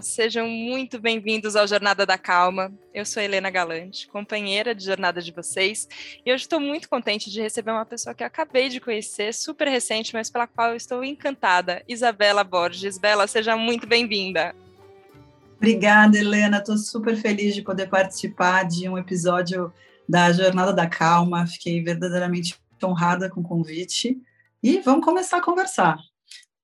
Sejam muito bem-vindos ao Jornada da Calma. Eu sou Helena Galante, companheira de jornada de vocês, e hoje estou muito contente de receber uma pessoa que eu acabei de conhecer, super recente, mas pela qual estou encantada, Isabela Borges. Bela, seja muito bem-vinda. Obrigada, Helena. Estou super feliz de poder participar de um episódio da Jornada da Calma. Fiquei verdadeiramente honrada com o convite. E vamos começar a conversar.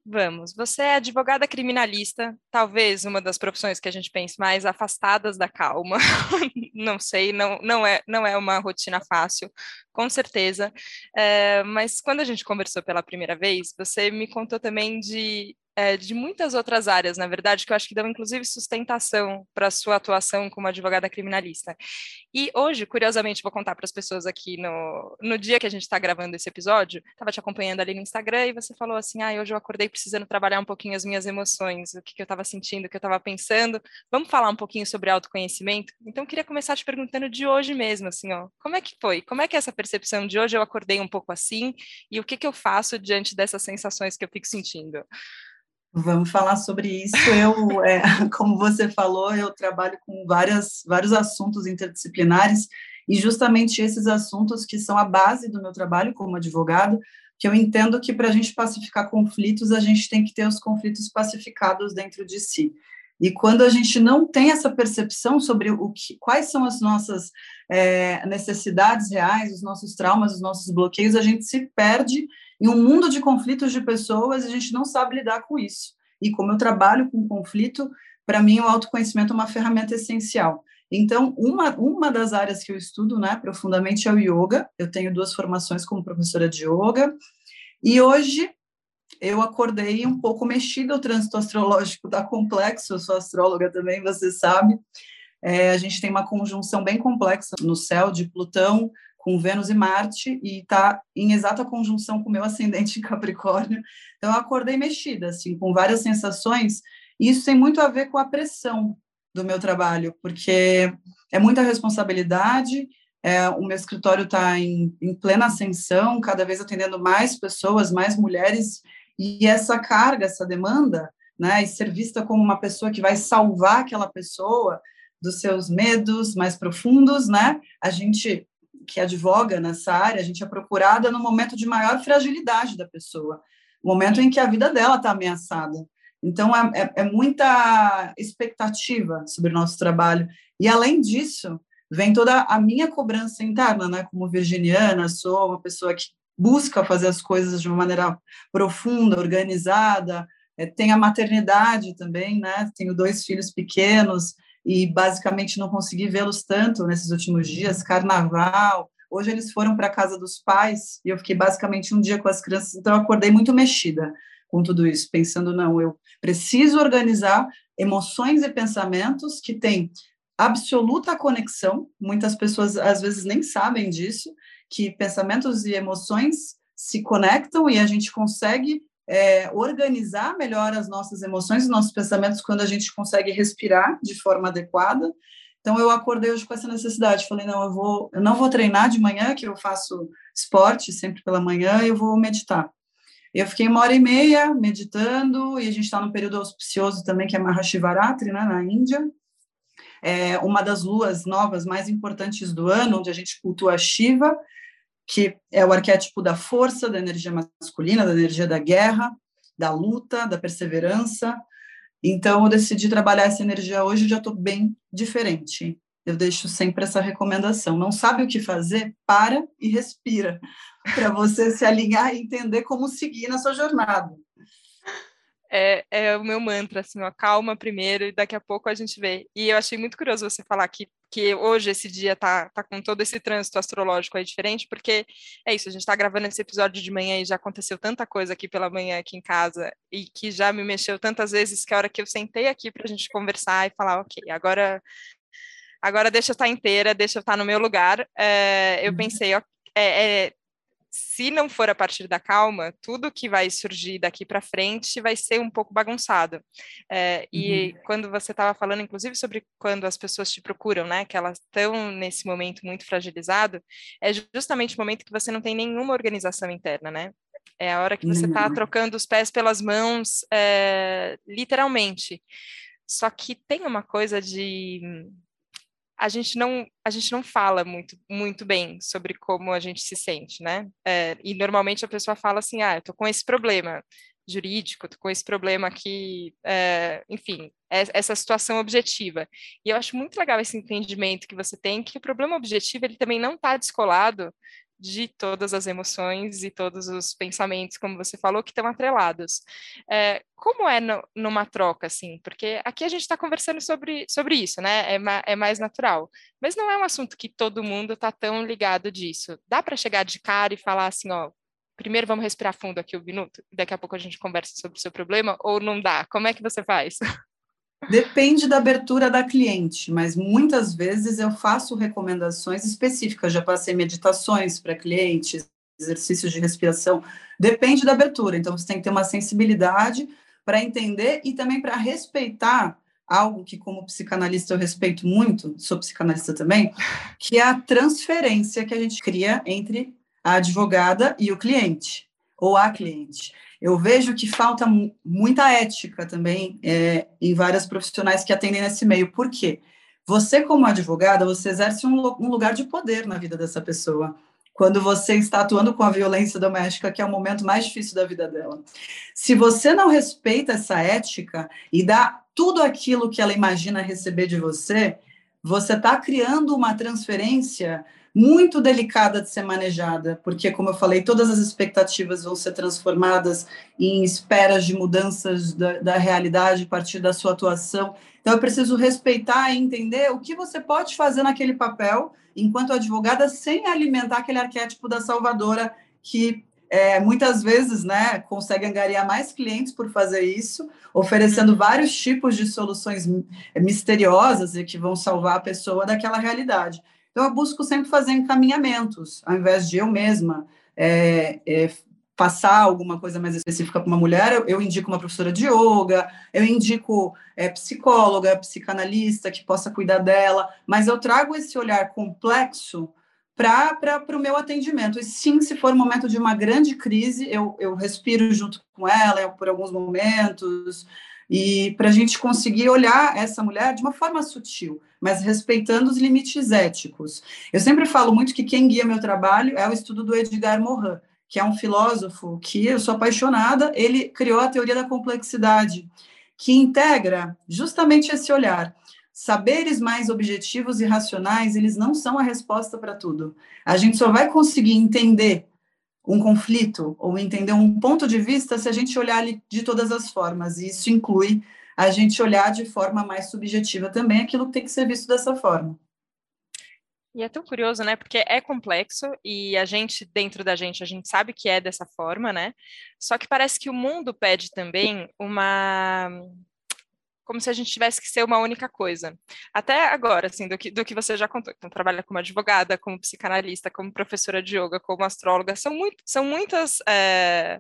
Vamos. Você é advogada criminalista, talvez uma das profissões que a gente pense mais afastadas da calma. não sei, não, não, é, não é uma rotina fácil, com certeza. É, mas quando a gente conversou pela primeira vez, você me contou também de é, de muitas outras áreas, na verdade, que eu acho que dão inclusive sustentação para a sua atuação como advogada criminalista. E hoje, curiosamente, vou contar para as pessoas aqui no, no dia que a gente está gravando esse episódio, estava te acompanhando ali no Instagram e você falou assim: ah, hoje eu acordei precisando trabalhar um pouquinho as minhas emoções, o que, que eu estava sentindo, o que eu estava pensando. Vamos falar um pouquinho sobre autoconhecimento? Então, queria começar te perguntando de hoje mesmo, assim, ó, como é que foi? Como é que é essa percepção de hoje eu acordei um pouco assim e o que, que eu faço diante dessas sensações que eu fico sentindo? Vamos falar sobre isso. Eu, é, como você falou, eu trabalho com várias, vários assuntos interdisciplinares e justamente esses assuntos que são a base do meu trabalho como advogado, que eu entendo que para a gente pacificar conflitos, a gente tem que ter os conflitos pacificados dentro de si. E quando a gente não tem essa percepção sobre o que, quais são as nossas é, necessidades reais, os nossos traumas, os nossos bloqueios, a gente se perde em um mundo de conflitos de pessoas a gente não sabe lidar com isso. E como eu trabalho com conflito, para mim o autoconhecimento é uma ferramenta essencial. Então, uma, uma das áreas que eu estudo né, profundamente é o yoga. Eu tenho duas formações como professora de yoga. E hoje eu acordei um pouco mexida, o trânsito astrológico está complexo, eu sou astróloga também, você sabe. É, a gente tem uma conjunção bem complexa no céu de Plutão com Vênus e Marte e está em exata conjunção com o meu ascendente em Capricórnio. Então, eu acordei mexida, assim, com várias sensações. E isso tem muito a ver com a pressão do meu trabalho, porque é muita responsabilidade. É, o meu escritório está em, em plena ascensão, cada vez atendendo mais pessoas, mais mulheres, e essa carga, essa demanda, né, e ser vista como uma pessoa que vai salvar aquela pessoa dos seus medos mais profundos, né? A gente que advoga nessa área, a gente é procurada no momento de maior fragilidade da pessoa, momento em que a vida dela está ameaçada. Então, é, é, é, muita expectativa sobre o nosso trabalho. E, além disso, vem toda a minha cobrança interna, né? Como virginiana, sou uma pessoa que busca fazer as coisas de uma maneira profunda, organizada, é, tem a maternidade também, né? Tenho dois filhos pequenos, e basicamente não consegui vê-los tanto nesses últimos dias, carnaval. Hoje eles foram para a casa dos pais e eu fiquei basicamente um dia com as crianças, então eu acordei muito mexida com tudo isso, pensando não, eu preciso organizar emoções e pensamentos que têm absoluta conexão. Muitas pessoas às vezes nem sabem disso, que pensamentos e emoções se conectam e a gente consegue é, organizar melhor as nossas emoções e nossos pensamentos quando a gente consegue respirar de forma adequada. Então eu acordei hoje com essa necessidade, falei não, eu vou, eu não vou treinar de manhã, que eu faço esporte sempre pela manhã, eu vou meditar. Eu fiquei uma hora e meia meditando e a gente está num período auspicioso também que é Mahashivaratri, né, na Índia. É uma das luas novas mais importantes do ano, onde a gente cultua Shiva, que é o arquétipo da força, da energia masculina, da energia da guerra, da luta, da perseverança. Então, eu decidi trabalhar essa energia hoje, já estou bem diferente. Eu deixo sempre essa recomendação. Não sabe o que fazer? Para e respira, para você se alinhar e entender como seguir na sua jornada é, é, o meu mantra, assim, ó, calma primeiro e daqui a pouco a gente vê. E eu achei muito curioso você falar que, que hoje esse dia tá, tá com todo esse trânsito astrológico aí diferente, porque é isso, a gente tá gravando esse episódio de manhã e já aconteceu tanta coisa aqui pela manhã aqui em casa e que já me mexeu tantas vezes que a hora que eu sentei aqui pra gente conversar e falar, ok, agora agora deixa eu estar inteira, deixa eu estar no meu lugar, é, eu uhum. pensei, ó, é, é, se não for a partir da calma, tudo que vai surgir daqui para frente vai ser um pouco bagunçado. É, e uhum. quando você estava falando, inclusive, sobre quando as pessoas te procuram, né, que elas estão nesse momento muito fragilizado, é justamente o momento que você não tem nenhuma organização interna, né? É a hora que você está trocando os pés pelas mãos, é, literalmente. Só que tem uma coisa de a gente não a gente não fala muito muito bem sobre como a gente se sente, né? É, e normalmente a pessoa fala assim, ah, eu tô com esse problema jurídico, tô com esse problema aqui, é, enfim, é, essa situação objetiva. E eu acho muito legal esse entendimento que você tem que o problema objetivo ele também não está descolado de todas as emoções e todos os pensamentos, como você falou, que estão atrelados. É, como é no, numa troca, assim? Porque aqui a gente está conversando sobre, sobre isso, né? É, ma, é, mais natural. Mas não é um assunto que todo mundo está tão ligado disso. Dá para chegar de cara e falar assim, ó, primeiro vamos respirar fundo aqui um minuto, daqui a pouco a gente conversa sobre o seu problema, ou não dá? Como é que você faz? Depende da abertura da cliente, mas muitas vezes eu faço recomendações específicas. Já passei meditações para clientes, exercícios de respiração. Depende da abertura. Então, você tem que ter uma sensibilidade para entender e também para respeitar algo que, como psicanalista, eu respeito muito, sou psicanalista também, que é a transferência que a gente cria entre a advogada e o cliente, ou a cliente eu vejo que falta muita ética também é, em várias profissionais que atendem nesse meio. Por quê? Você, como advogada, você exerce um, um lugar de poder na vida dessa pessoa quando você está atuando com a violência doméstica, que é o momento mais difícil da vida dela. Se você não respeita essa ética e dá tudo aquilo que ela imagina receber de você, você está criando uma transferência muito delicada de ser manejada, porque, como eu falei, todas as expectativas vão ser transformadas em esperas de mudanças da, da realidade a partir da sua atuação. Então, eu preciso respeitar e entender o que você pode fazer naquele papel, enquanto advogada, sem alimentar aquele arquétipo da salvadora que é, muitas vezes né, consegue angariar mais clientes por fazer isso, oferecendo uhum. vários tipos de soluções misteriosas e que vão salvar a pessoa daquela realidade. Então, eu busco sempre fazer encaminhamentos, ao invés de eu mesma é, é, passar alguma coisa mais específica para uma mulher, eu, eu, indico uma professora de yoga, eu indico é, psicóloga, psicanalista que possa cuidar dela, mas eu trago esse olhar complexo para o meu atendimento. E sim, se for um momento de uma grande crise, eu, eu respiro junto com ela eu, por alguns momentos, e para a gente conseguir olhar essa mulher de uma forma sutil, mas respeitando os limites éticos. Eu sempre falo muito que quem guia meu trabalho é o estudo do Edgar Morin, que é um filósofo que eu sou apaixonada, ele criou a teoria da complexidade, que integra justamente esse olhar. Saberes mais objetivos e racionais, eles não são a resposta para tudo. A gente só vai conseguir entender um conflito ou entender um ponto de vista se a gente olhar de todas as formas. E isso inclui a gente olhar de forma mais subjetiva também aquilo que tem que ser visto dessa forma. E é tão curioso, né? Porque é complexo e a gente, dentro da gente, a gente sabe que é dessa forma, né? Só que parece que o mundo pede também uma como se a gente tivesse que ser uma única coisa. Até agora, assim, do que, do que você já contou. Então, trabalha como advogada, como psicanalista, como professora de yoga, como astróloga. São, muito, são muitas... É,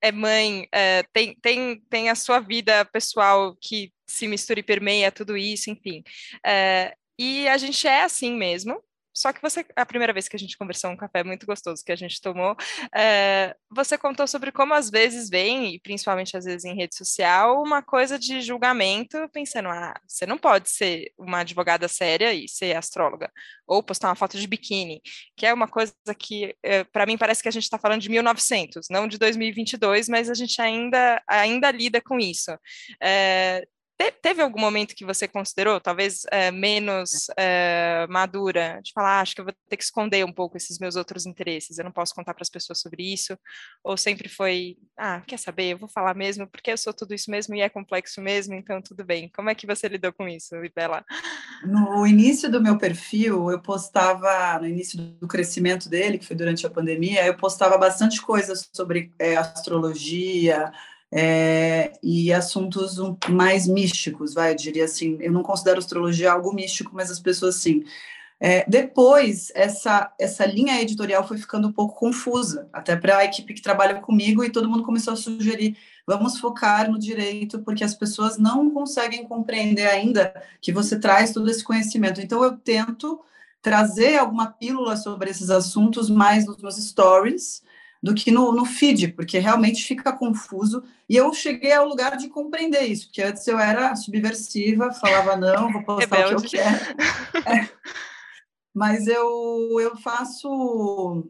é mãe, é, tem, tem, tem a sua vida pessoal que se mistura e permeia tudo isso, enfim. É, e a gente é assim mesmo, só que você, a primeira vez que a gente conversou um café muito gostoso que a gente tomou, é, você contou sobre como às vezes vem, e principalmente às vezes em rede social, uma coisa de julgamento, pensando, ah, você não pode ser uma advogada séria e ser astróloga, ou postar uma foto de biquíni, que é uma coisa que, é, para mim, parece que a gente está falando de 1900, não de 2022, mas a gente ainda, ainda lida com isso. É, te, teve algum momento que você considerou, talvez é, menos é, madura, de falar, ah, acho que eu vou ter que esconder um pouco esses meus outros interesses, eu não posso contar para as pessoas sobre isso? Ou sempre foi, ah, quer saber, eu vou falar mesmo, porque eu sou tudo isso mesmo e é complexo mesmo, então tudo bem. Como é que você lidou com isso, Ibela? No início do meu perfil, eu postava, no início do crescimento dele, que foi durante a pandemia, eu postava bastante coisas sobre é, astrologia, é, e assuntos mais místicos, vai, eu diria assim. Eu não considero astrologia algo místico, mas as pessoas sim. É, depois, essa, essa linha editorial foi ficando um pouco confusa, até para a equipe que trabalha comigo, e todo mundo começou a sugerir: vamos focar no direito, porque as pessoas não conseguem compreender ainda que você traz todo esse conhecimento. Então, eu tento trazer alguma pílula sobre esses assuntos mais nos meus stories, do que no, no feed, porque realmente fica confuso. E eu cheguei ao lugar de compreender isso, porque antes eu era subversiva, falava não, vou postar o que eu quero. É. Mas eu, eu faço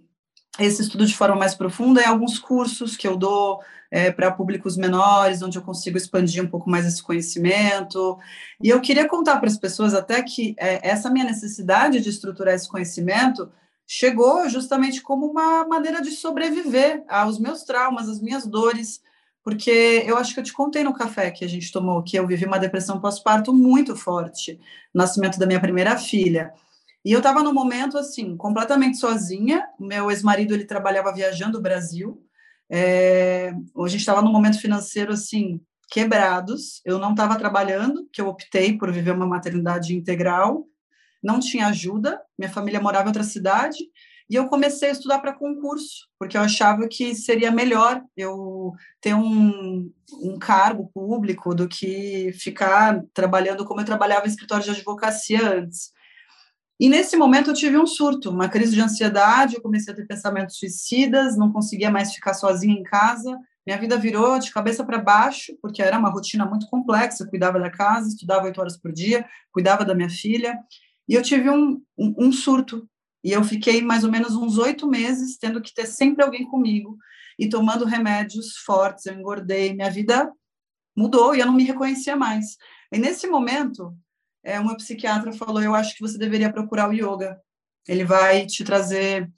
esse estudo de forma mais profunda em alguns cursos que eu dou é, para públicos menores, onde eu consigo expandir um pouco mais esse conhecimento. E eu queria contar para as pessoas até que é, essa minha necessidade de estruturar esse conhecimento chegou justamente como uma maneira de sobreviver aos meus traumas, às minhas dores, porque eu acho que eu te contei no café que a gente tomou que eu vivi uma depressão pós-parto muito forte, nascimento da minha primeira filha. E eu estava num momento assim, completamente sozinha. Meu ex-marido ele trabalhava viajando o Brasil. É, a gente estava num momento financeiro assim quebrados. Eu não estava trabalhando, que eu optei por viver uma maternidade integral não tinha ajuda, minha família morava em outra cidade, e eu comecei a estudar para concurso, porque eu achava que seria melhor eu ter um, um cargo público do que ficar trabalhando como eu trabalhava em escritório de advocacia antes. E nesse momento eu tive um surto, uma crise de ansiedade, eu comecei a ter pensamentos suicidas, não conseguia mais ficar sozinha em casa, minha vida virou de cabeça para baixo, porque era uma rotina muito complexa, eu cuidava da casa, estudava oito horas por dia, cuidava da minha filha, e eu tive um, um, um surto. E eu fiquei mais ou menos uns oito meses tendo que ter sempre alguém comigo e tomando remédios fortes. Eu engordei, minha vida mudou e eu não me reconhecia mais. E nesse momento, é, uma psiquiatra falou: Eu acho que você deveria procurar o yoga. Ele vai te trazer,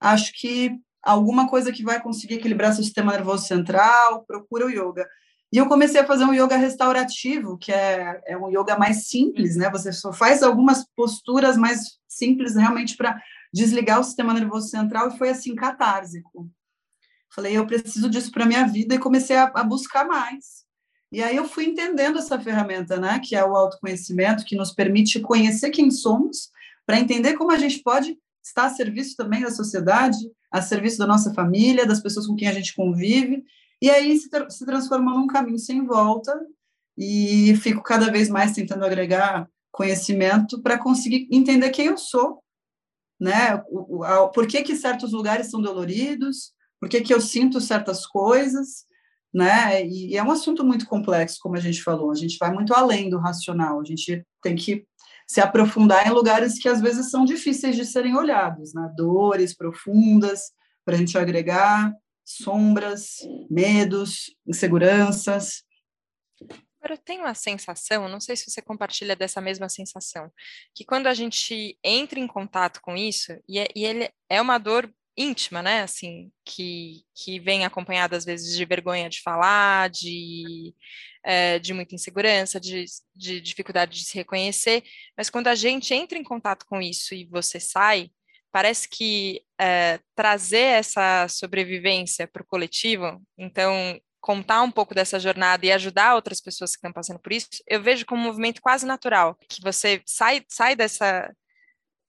acho que alguma coisa que vai conseguir equilibrar seu sistema nervoso central. Procura o yoga. E eu comecei a fazer um yoga restaurativo, que é, é um yoga mais simples, né? Você só faz algumas posturas mais simples realmente para desligar o sistema nervoso central e foi assim catársico. Falei, eu preciso disso para minha vida e comecei a, a, buscar mais. E aí eu fui entendendo essa ferramenta, né, que é o autoconhecimento, que nos permite conhecer quem somos, para entender como a gente pode estar a serviço também da sociedade, a serviço da nossa família, das pessoas com quem a gente convive e aí se, se transformou num caminho sem volta e fico cada vez mais tentando agregar conhecimento para conseguir entender quem eu sou, né? Por que, que certos lugares são doloridos, por que, que eu sinto certas coisas, né? E, e, é um assunto muito complexo, como a gente falou, a gente vai muito além do racional, a gente tem que se aprofundar em lugares que às vezes são difíceis de serem olhados, né? Dores profundas, para a gente agregar sombras, medos, inseguranças. Agora, eu tenho a sensação, não sei se você compartilha dessa mesma sensação, que quando a gente entra em contato com isso, e, é, e ele é uma dor íntima, né, assim, que, que vem acompanhada às vezes de vergonha de falar, de, é, de muita insegurança, de, de dificuldade de se reconhecer, mas quando a gente entra em contato com isso e você sai, parece que é, trazer essa sobrevivência para o coletivo, então contar um pouco dessa jornada e ajudar outras pessoas que estão passando por isso, eu vejo como um movimento quase natural, que você sai, sai dessa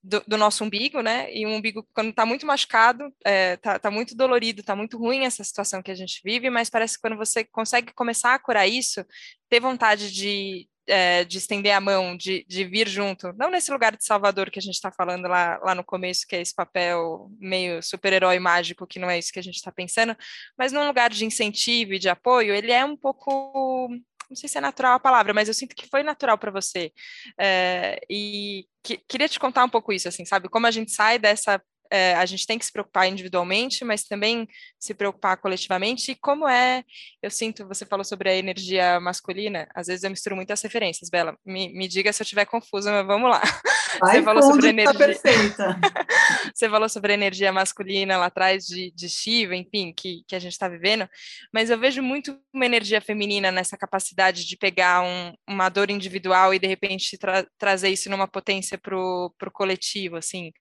do, do nosso umbigo, né? E um umbigo quando está muito machucado, está é, tá, tá muito dolorido, está muito ruim essa situação que a gente vive, mas parece que quando você consegue começar a curar isso, ter vontade de, é, de estender a mão, de, de vir junto, não nesse lugar de Salvador que a gente está falando lá, lá no começo, que é esse papel meio super-herói mágico, que não é isso que a gente está pensando, mas num lugar de incentivo e de apoio, ele é um pouco não sei se é natural a palavra, mas eu sinto que foi natural para você. É, e que, queria te contar um pouco isso, assim, sabe? Como a gente sai dessa é, a gente tem que se preocupar individualmente, mas também se preocupar coletivamente. E como é, eu sinto, você falou sobre a energia masculina, às vezes eu misturo muitas referências, Bela. Me, me diga se eu estiver confusa, mas vamos lá. Vai você falou sobre tá energia. Tá perfeita. você falou sobre a energia masculina lá atrás de, de Shiva, enfim, que, que a gente está vivendo, mas eu vejo muito uma energia feminina nessa capacidade de pegar um, uma dor individual e de repente tra trazer isso numa potência para o coletivo, assim.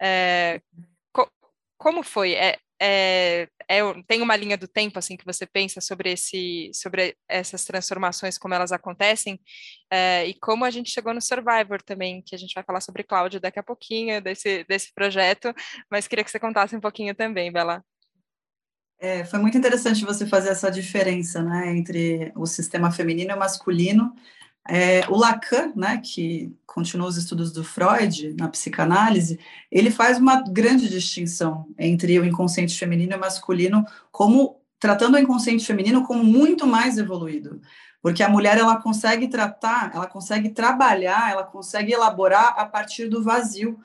É, como foi? É, é, é, tem uma linha do tempo assim que você pensa sobre esse sobre essas transformações como elas acontecem? É, e como a gente chegou no Survivor também que a gente vai falar sobre Cláudio daqui a pouquinho desse desse projeto mas queria que você contasse um pouquinho também Bela é, foi muito interessante você fazer essa diferença né entre o sistema feminino e masculino É, o Lacan, né, que continuou os estudos do Freud na psicanálise, ele faz uma grande distinção entre o inconsciente feminino e masculino, como tratando o inconsciente feminino como muito mais evoluído, porque a mulher ela consegue tratar, ela consegue trabalhar, ela consegue elaborar a partir do vazio.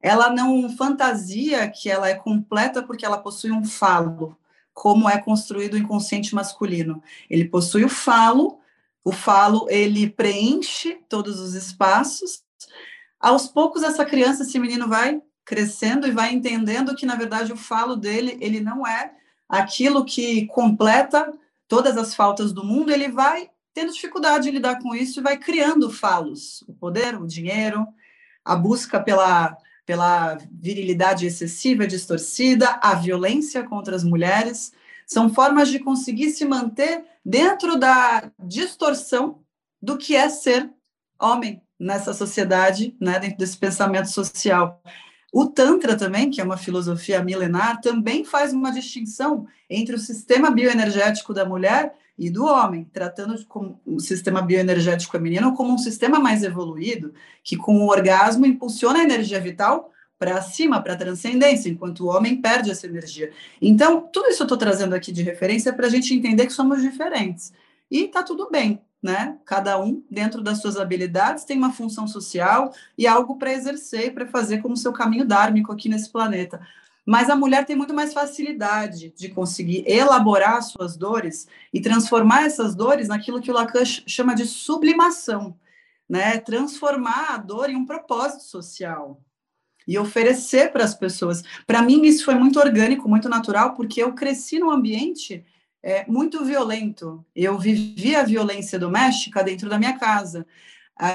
Ela não fantasia que ela é completa porque ela possui um falo, como é construído o inconsciente masculino. Ele possui o falo, o falo, ele preenche todos os espaços. Aos poucos, essa criança, esse menino vai crescendo e vai entendendo que, na verdade, o falo dele, ele não é aquilo que completa todas as faltas do mundo, ele vai tendo dificuldade de lidar com isso e vai criando falos. O poder, o dinheiro, a busca pela, pela virilidade excessiva, distorcida, a violência contra as mulheres. São formas de conseguir se manter dentro da distorção do que é ser homem nessa sociedade, né, dentro desse pensamento social. O Tantra também, que é uma filosofia milenar, também faz uma distinção entre o sistema bioenergético da mulher e do homem, tratando o sistema bioenergético feminino como um sistema mais evoluído, que com o orgasmo impulsiona a energia vital para cima, para a transcendência, enquanto o homem perde essa energia. Então, tudo isso eu estou trazendo aqui de referência para a gente entender que somos diferentes. E está tudo bem, né? Cada um, dentro das suas habilidades, tem uma função social e algo para exercer para fazer como seu caminho dármico aqui nesse planeta. Mas a mulher tem muito mais facilidade de conseguir elaborar suas dores e transformar essas dores naquilo que o Lacan chama de sublimação, né? Transformar a dor em um propósito social e oferecer para as pessoas. Para mim, isso foi muito orgânico, muito natural, porque eu cresci num ambiente é, muito violento. Eu vivia a violência doméstica dentro da minha casa.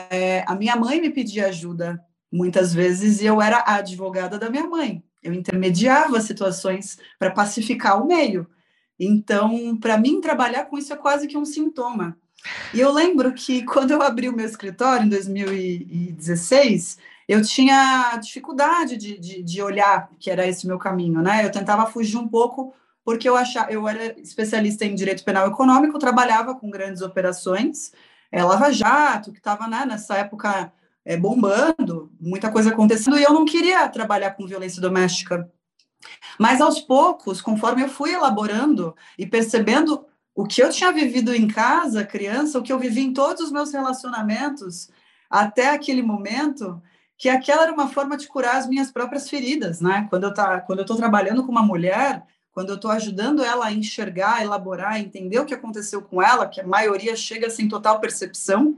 É, a minha mãe me pedia ajuda muitas vezes e eu era a advogada da minha mãe. Eu intermediava situações para pacificar o meio. Então, para mim, trabalhar com isso é quase que um sintoma. E eu lembro que quando eu abri o meu escritório em 2016, eu tinha dificuldade de, de, de, olhar que era esse meu caminho, né? Eu tentava fugir um pouco porque eu achava, eu era especialista em direito penal econômico, trabalhava com grandes operações, é, Lava Jato, que estava né, nessa época é, bombando, muita coisa acontecendo, e eu não queria trabalhar com violência doméstica. Mas aos poucos, conforme eu fui elaborando e percebendo o que eu tinha vivido em casa, criança, o que eu vivi em todos os meus relacionamentos até aquele momento, que aquela era uma forma de curar as minhas próprias feridas, né? Quando eu tá, quando eu estou trabalhando com uma mulher, quando eu estou ajudando ela a enxergar, elaborar, entender o que aconteceu com ela, que a maioria chega sem total percepção,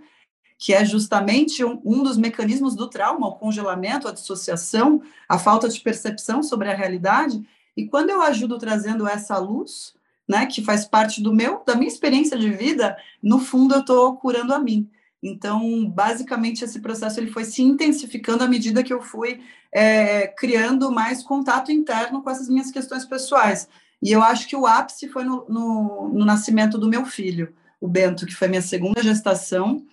que é justamente um, um dos mecanismos do trauma, o congelamento, a dissociação, a falta de percepção sobre a realidade. E quando eu ajudo trazendo essa luz, né, que faz parte do meu, da minha experiência de vida, no fundo eu estou curando a mim. Então, basicamente, esse processo ele foi se intensificando à medida que eu fui é, criando mais contato interno com essas minhas questões pessoais. E eu acho que o ápice foi no, no, no nascimento do meu filho, o Bento, que foi minha segunda gestação,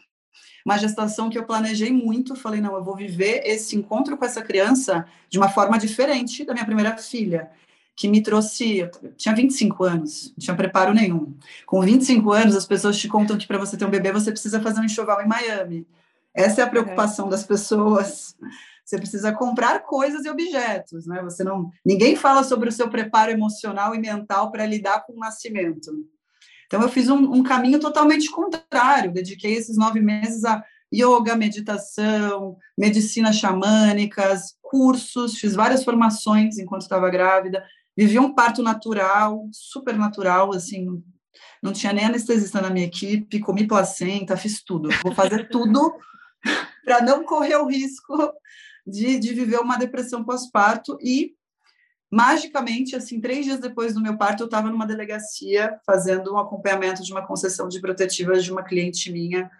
uma gestação que eu planejei muito. Falei, não, eu vou viver esse encontro com essa criança de uma forma diferente da minha primeira filha que me trouxe. Eu tinha 25 anos, não tinha preparo nenhum. Com 25 anos, as pessoas te contam que para você ter um bebê, você precisa fazer um enxoval em Miami. Essa é a preocupação é. das pessoas. Você precisa comprar coisas e objetos, né? Você não, ninguém fala sobre o seu preparo emocional e mental para lidar com o nascimento. Então eu fiz um, um caminho totalmente contrário. Dediquei esses nove meses a yoga, meditação, medicina xamânicas, cursos, fiz várias formações enquanto estava grávida, Vivi um parto natural, super natural, assim, não tinha nem anestesista na minha equipe, comi placenta, fiz tudo. Vou fazer tudo para não correr o risco de, de viver uma depressão pós-parto e magicamente, assim, três dias depois do meu parto, eu estava numa delegacia fazendo um acompanhamento de uma concessão de protetivas de uma cliente minha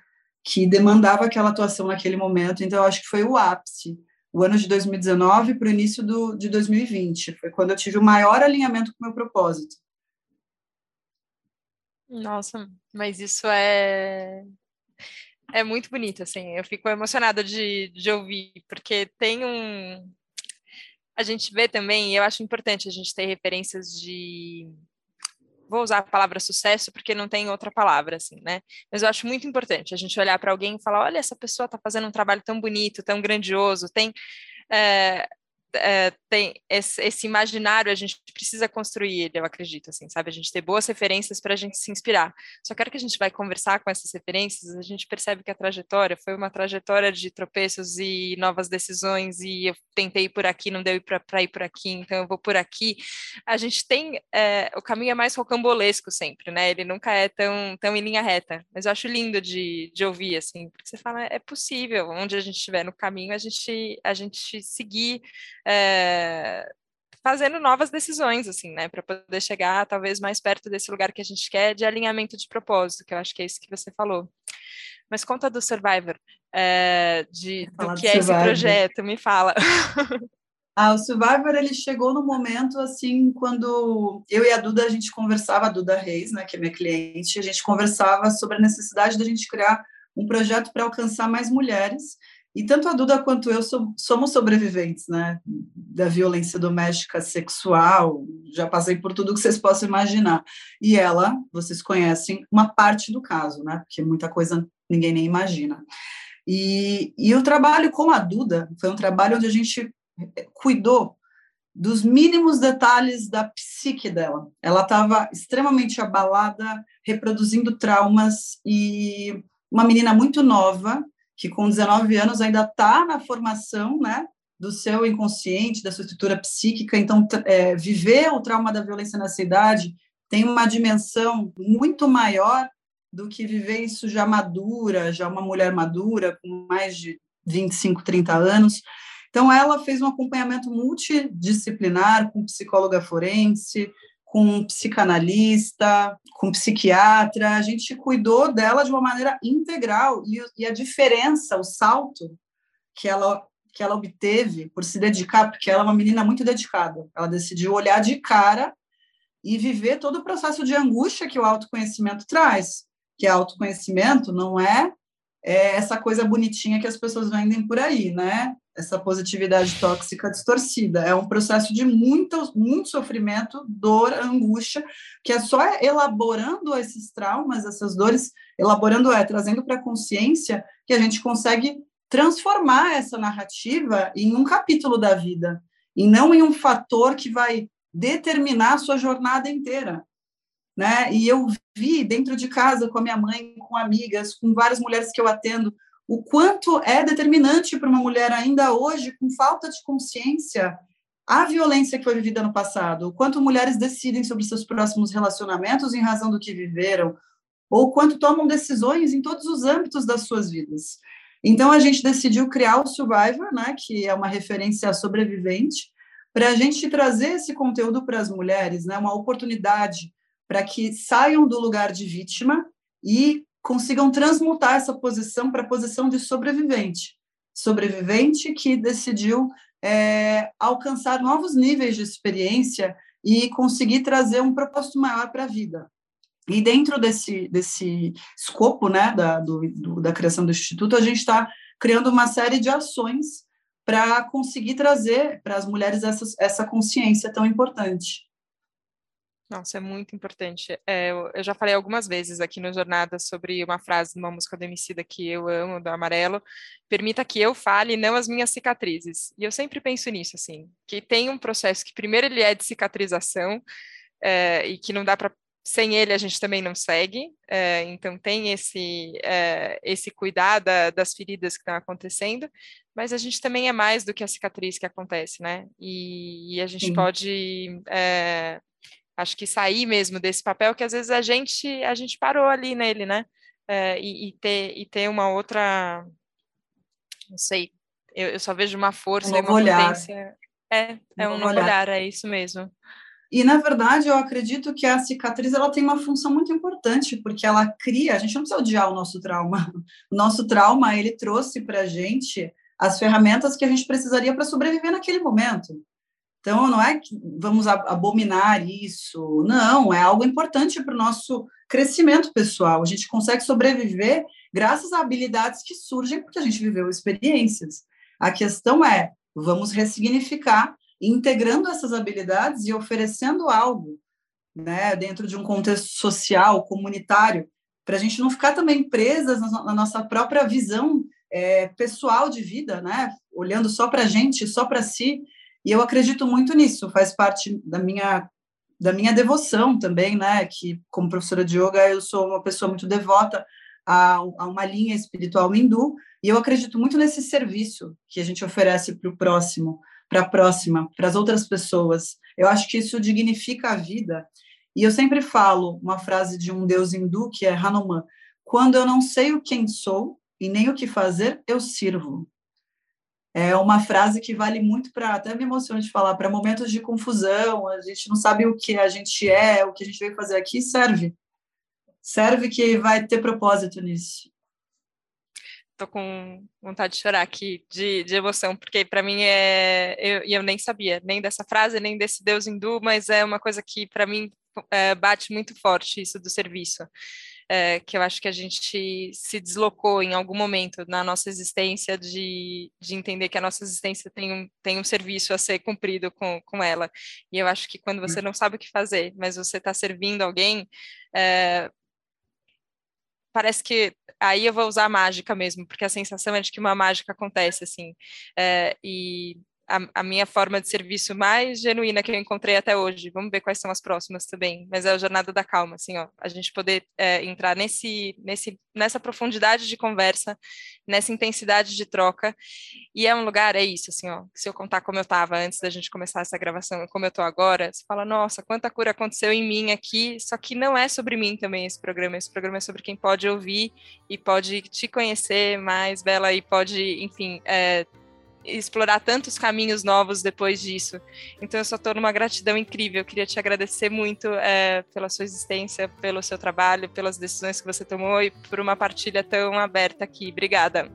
que demandava aquela atuação naquele momento. Então, eu acho que foi o ápice o ano de 2019 para o início do, de 2020. Foi quando eu tive o maior alinhamento com o meu propósito. Nossa, mas isso é é muito bonito, assim. Eu fico emocionada de, de ouvir, porque tem um. A gente vê também, e eu acho importante a gente ter referências de vou usar a palavra sucesso porque não tem outra palavra, assim, né? Mas eu acho muito importante a gente olhar para alguém e falar: olha, essa pessoa está fazendo um trabalho tão bonito, tão grandioso, tem. É, é, tem esse, esse, imaginário, a gente precisa construir ele, eu acredito, assim, sabe? A gente ter boas referências para a gente se inspirar. Só quero que a gente vai conversar com essas referências, a gente percebe que a trajetória foi uma trajetória de tropeços e novas decisões, e eu tentei ir por aqui, não deu para ir por aqui, então eu vou por aqui. A gente tem, é, o caminho é mais rocambolesco sempre, né? Ele nunca é tão, tão em linha reta, mas eu acho lindo de, de ouvir, assim, porque você fala, é possível, onde a gente estiver no caminho, a gente, a gente seguir é, fazendo novas decisões, assim, né, para poder chegar talvez mais perto desse lugar que a gente quer de alinhamento de propósito, que eu acho que é isso que você falou. Mas conta do Survivor, é, de, do que é esse projeto, me fala. Ah, o Survivor ele chegou no momento assim quando eu e a Duda a gente conversava, a Duda Reis, né, que é minha cliente, a gente conversava sobre a necessidade da gente criar um projeto para alcançar mais mulheres e tanto a Duda quanto eu somos sobreviventes, né, da violência doméstica sexual, já passei por tudo que vocês possam imaginar. E ela, vocês conhecem uma parte do caso, né, porque muita coisa ninguém nem imagina. E, e o trabalho com a Duda foi um trabalho onde a gente cuidou dos mínimos detalhes da psique dela. Ela estava extremamente abalada, reproduzindo traumas e uma menina muito nova, que com 19 anos ainda está na formação, né, do seu inconsciente, da sua estrutura psíquica. Então, é, viver o trauma da violência nessa idade tem uma dimensão muito maior do que viver isso já madura, já uma mulher madura, com mais de 25, 30 anos. Então, ela fez um acompanhamento multidisciplinar com psicóloga forense, com psicanalista, com psiquiatra, a gente cuidou dela de uma maneira integral e, e, a diferença, o salto que ela que ela obteve por se dedicar, porque ela é uma menina muito dedicada, ela decidiu olhar de cara e viver todo o processo de angústia que o autoconhecimento traz, que autoconhecimento não é, é essa coisa bonitinha que as pessoas vendem por aí, né? Essa positividade tóxica distorcida. É um processo de muito, muito sofrimento, dor, angústia, que é só elaborando esses traumas, essas dores, elaborando é, trazendo para a consciência, que a gente consegue transformar essa narrativa em um capítulo da vida, e não em um fator que vai determinar a sua jornada inteira. Né? E eu vi dentro de casa, com a minha mãe, com amigas, com várias mulheres que eu atendo, o quanto é determinante para uma mulher ainda hoje, com falta de consciência, a violência que foi vivida no passado, o quanto mulheres decidem sobre seus próximos relacionamentos em razão do que viveram, ou quanto tomam decisões em todos os âmbitos das suas vidas. Então, a gente decidiu criar o Survivor, né, que é uma referência sobrevivente, para a gente trazer esse conteúdo para as mulheres, né, uma oportunidade para que saiam do lugar de vítima e consigam transmutar essa posição para a posição de sobrevivente. Sobrevivente que decidiu é, alcançar novos níveis de experiência e conseguir trazer um propósito maior para a vida. E dentro desse, desse escopo né, da, do, do, da criação do Instituto, a gente está criando uma série de ações para conseguir trazer para as mulheres essa, essa consciência tão importante. Nossa, é muito importante. É, eu já falei algumas vezes aqui no Jornada sobre uma frase de uma música do Emicida que eu amo, do Amarelo, permita que eu fale, não as minhas cicatrizes. E eu sempre penso nisso, assim, que tem um processo que primeiro ele é de cicatrização, é, e que não dá para sem ele a gente também não segue, é, então tem esse, é, esse cuidar da, das feridas que estão acontecendo, mas a gente também é mais do que a cicatriz que acontece, né? E, e a gente Sim. pode é, acho que sair mesmo desse papel que às vezes a gente a gente parou ali nele, né? É, e, e, ter e ter uma outra, não sei, eu, eu só vejo uma força, um uma olhar. potência. É, é um, um novo olhar. olhar, é isso mesmo. E na verdade eu acredito que a cicatriz ela tem uma função muito importante porque ela cria. A gente não precisa odiar o nosso trauma. O nosso trauma ele trouxe para a gente as ferramentas que a gente precisaria para sobreviver naquele momento. Então, não é que vamos abominar isso, não, é algo importante para o nosso crescimento pessoal. A gente consegue sobreviver graças a habilidades que surgem porque a gente viveu experiências. A questão é, vamos ressignificar, integrando essas habilidades e oferecendo algo né, dentro de um contexto social, comunitário, para a gente não ficar também presas na nossa própria visão é, pessoal de vida, né, olhando só para a gente, só para si. E eu acredito muito nisso, faz parte da minha da minha devoção também, né, que como professora de yoga eu sou uma pessoa muito devota a, a uma linha espiritual hindu, e eu acredito muito nesse serviço que a gente oferece para o próximo, para a próxima, para as outras pessoas. Eu acho que isso dignifica a vida. E eu sempre falo uma frase de um deus hindu que é Hanuman: quando eu não sei o quem sou e nem o que fazer, eu sirvo. É uma frase que vale muito para, até me emociona de falar, para momentos de confusão, a gente não sabe o que a gente é, o que a gente veio fazer aqui, serve serve que vai ter propósito nisso. Tô com vontade de chorar aqui, de, de emoção, porque para mim é. Eu, eu nem sabia, nem dessa frase, nem desse Deus hindu, mas é uma coisa que para mim é, bate muito forte isso do serviço. É, que eu acho que a gente se deslocou em algum momento na nossa existência de, de entender que a nossa existência tem um, tem um serviço a ser cumprido com, com ela. E eu acho que quando você não sabe o que fazer, mas você está servindo alguém, é, parece que aí eu vou usar a mágica mesmo, porque a sensação é de que uma mágica acontece, assim. É, e a, a, minha forma de serviço mais genuína que eu encontrei até hoje. Vamos ver quais são as próximas também. Mas é a jornada da calma, assim, ó, a gente poder é, entrar nesse, nesse, nessa profundidade de conversa, nessa intensidade de troca. E é um lugar, é isso, assim, ó. Se eu contar como eu estava antes da gente começar essa gravação como eu estou agora, você fala, nossa, quanta cura aconteceu em mim aqui. Só que não é sobre mim também esse programa. Esse programa é sobre quem pode ouvir e pode te conhecer mais, Bela, e pode, enfim, é, explorar tantos caminhos novos depois disso. Então eu só estou numa gratidão incrível. Eu queria te agradecer muito é, pela sua existência, pelo seu trabalho, pelas decisões que você tomou e por uma partilha tão aberta aqui. Obrigada.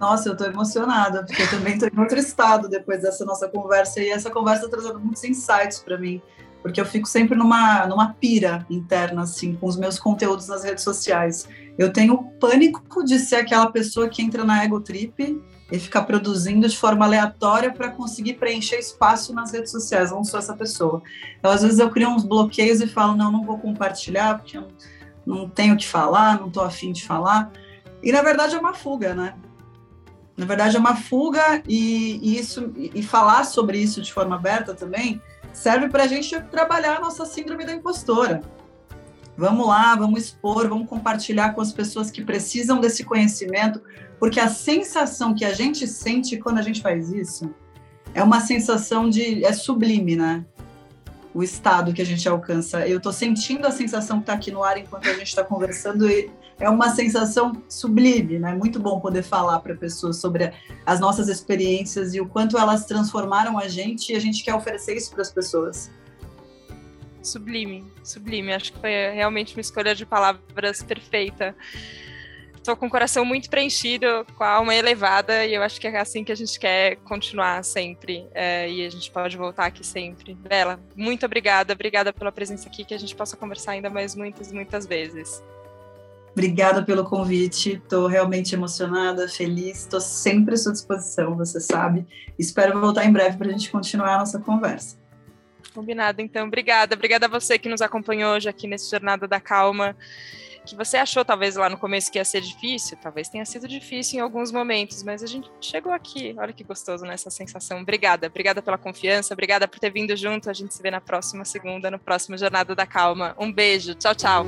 Nossa, eu estou emocionada, porque eu também estou em outro estado depois dessa nossa conversa, e essa conversa está trazendo muitos insights para mim, porque eu fico sempre numa, numa pira interna, assim, com os meus conteúdos nas redes sociais. Eu tenho pânico de ser aquela pessoa que entra na ego trip e ficar produzindo de forma aleatória para conseguir preencher espaço nas redes sociais. Não sou essa pessoa. Então, às vezes, eu crio uns bloqueios e falo: não, não vou compartilhar, porque eu não tenho o que falar, não estou afim de falar. E, na verdade, é uma fuga, né? Na verdade, é uma fuga, e, e isso, e falar sobre isso de forma aberta também serve para a gente trabalhar a nossa síndrome da impostora. Vamos lá, vamos expor, vamos compartilhar com as pessoas que precisam desse conhecimento, porque a sensação que a gente sente quando a gente faz isso é uma sensação de. é sublime, né? O estado que a gente alcança. Eu estou sentindo a sensação que está aqui no ar enquanto a gente está conversando e é uma sensação sublime, né? Muito bom poder falar para pessoas sobre as nossas experiências e o quanto elas transformaram a gente e a gente quer oferecer isso para as pessoas. Sublime, sublime. Acho que foi realmente uma escolha de palavras perfeita estou com o coração muito preenchido, com a alma elevada, e eu acho que é assim que a gente quer continuar sempre. É, e a gente pode voltar aqui sempre. Bela, muito obrigada, obrigada pela presença aqui, que a gente possa conversar ainda mais muitas, muitas vezes. Obrigada pelo convite, estou realmente emocionada, feliz, estou sempre à sua disposição, você sabe. Espero voltar em breve para a gente continuar a nossa conversa. Combinado, então. Obrigada. Obrigada a você que nos acompanhou hoje aqui nesse Jornada da Calma que você achou talvez lá no começo que ia ser difícil, talvez tenha sido difícil em alguns momentos, mas a gente chegou aqui. Olha que gostoso nessa né, sensação. Obrigada, obrigada pela confiança, obrigada por ter vindo junto. A gente se vê na próxima segunda, no próximo Jornada da Calma. Um beijo, tchau, tchau.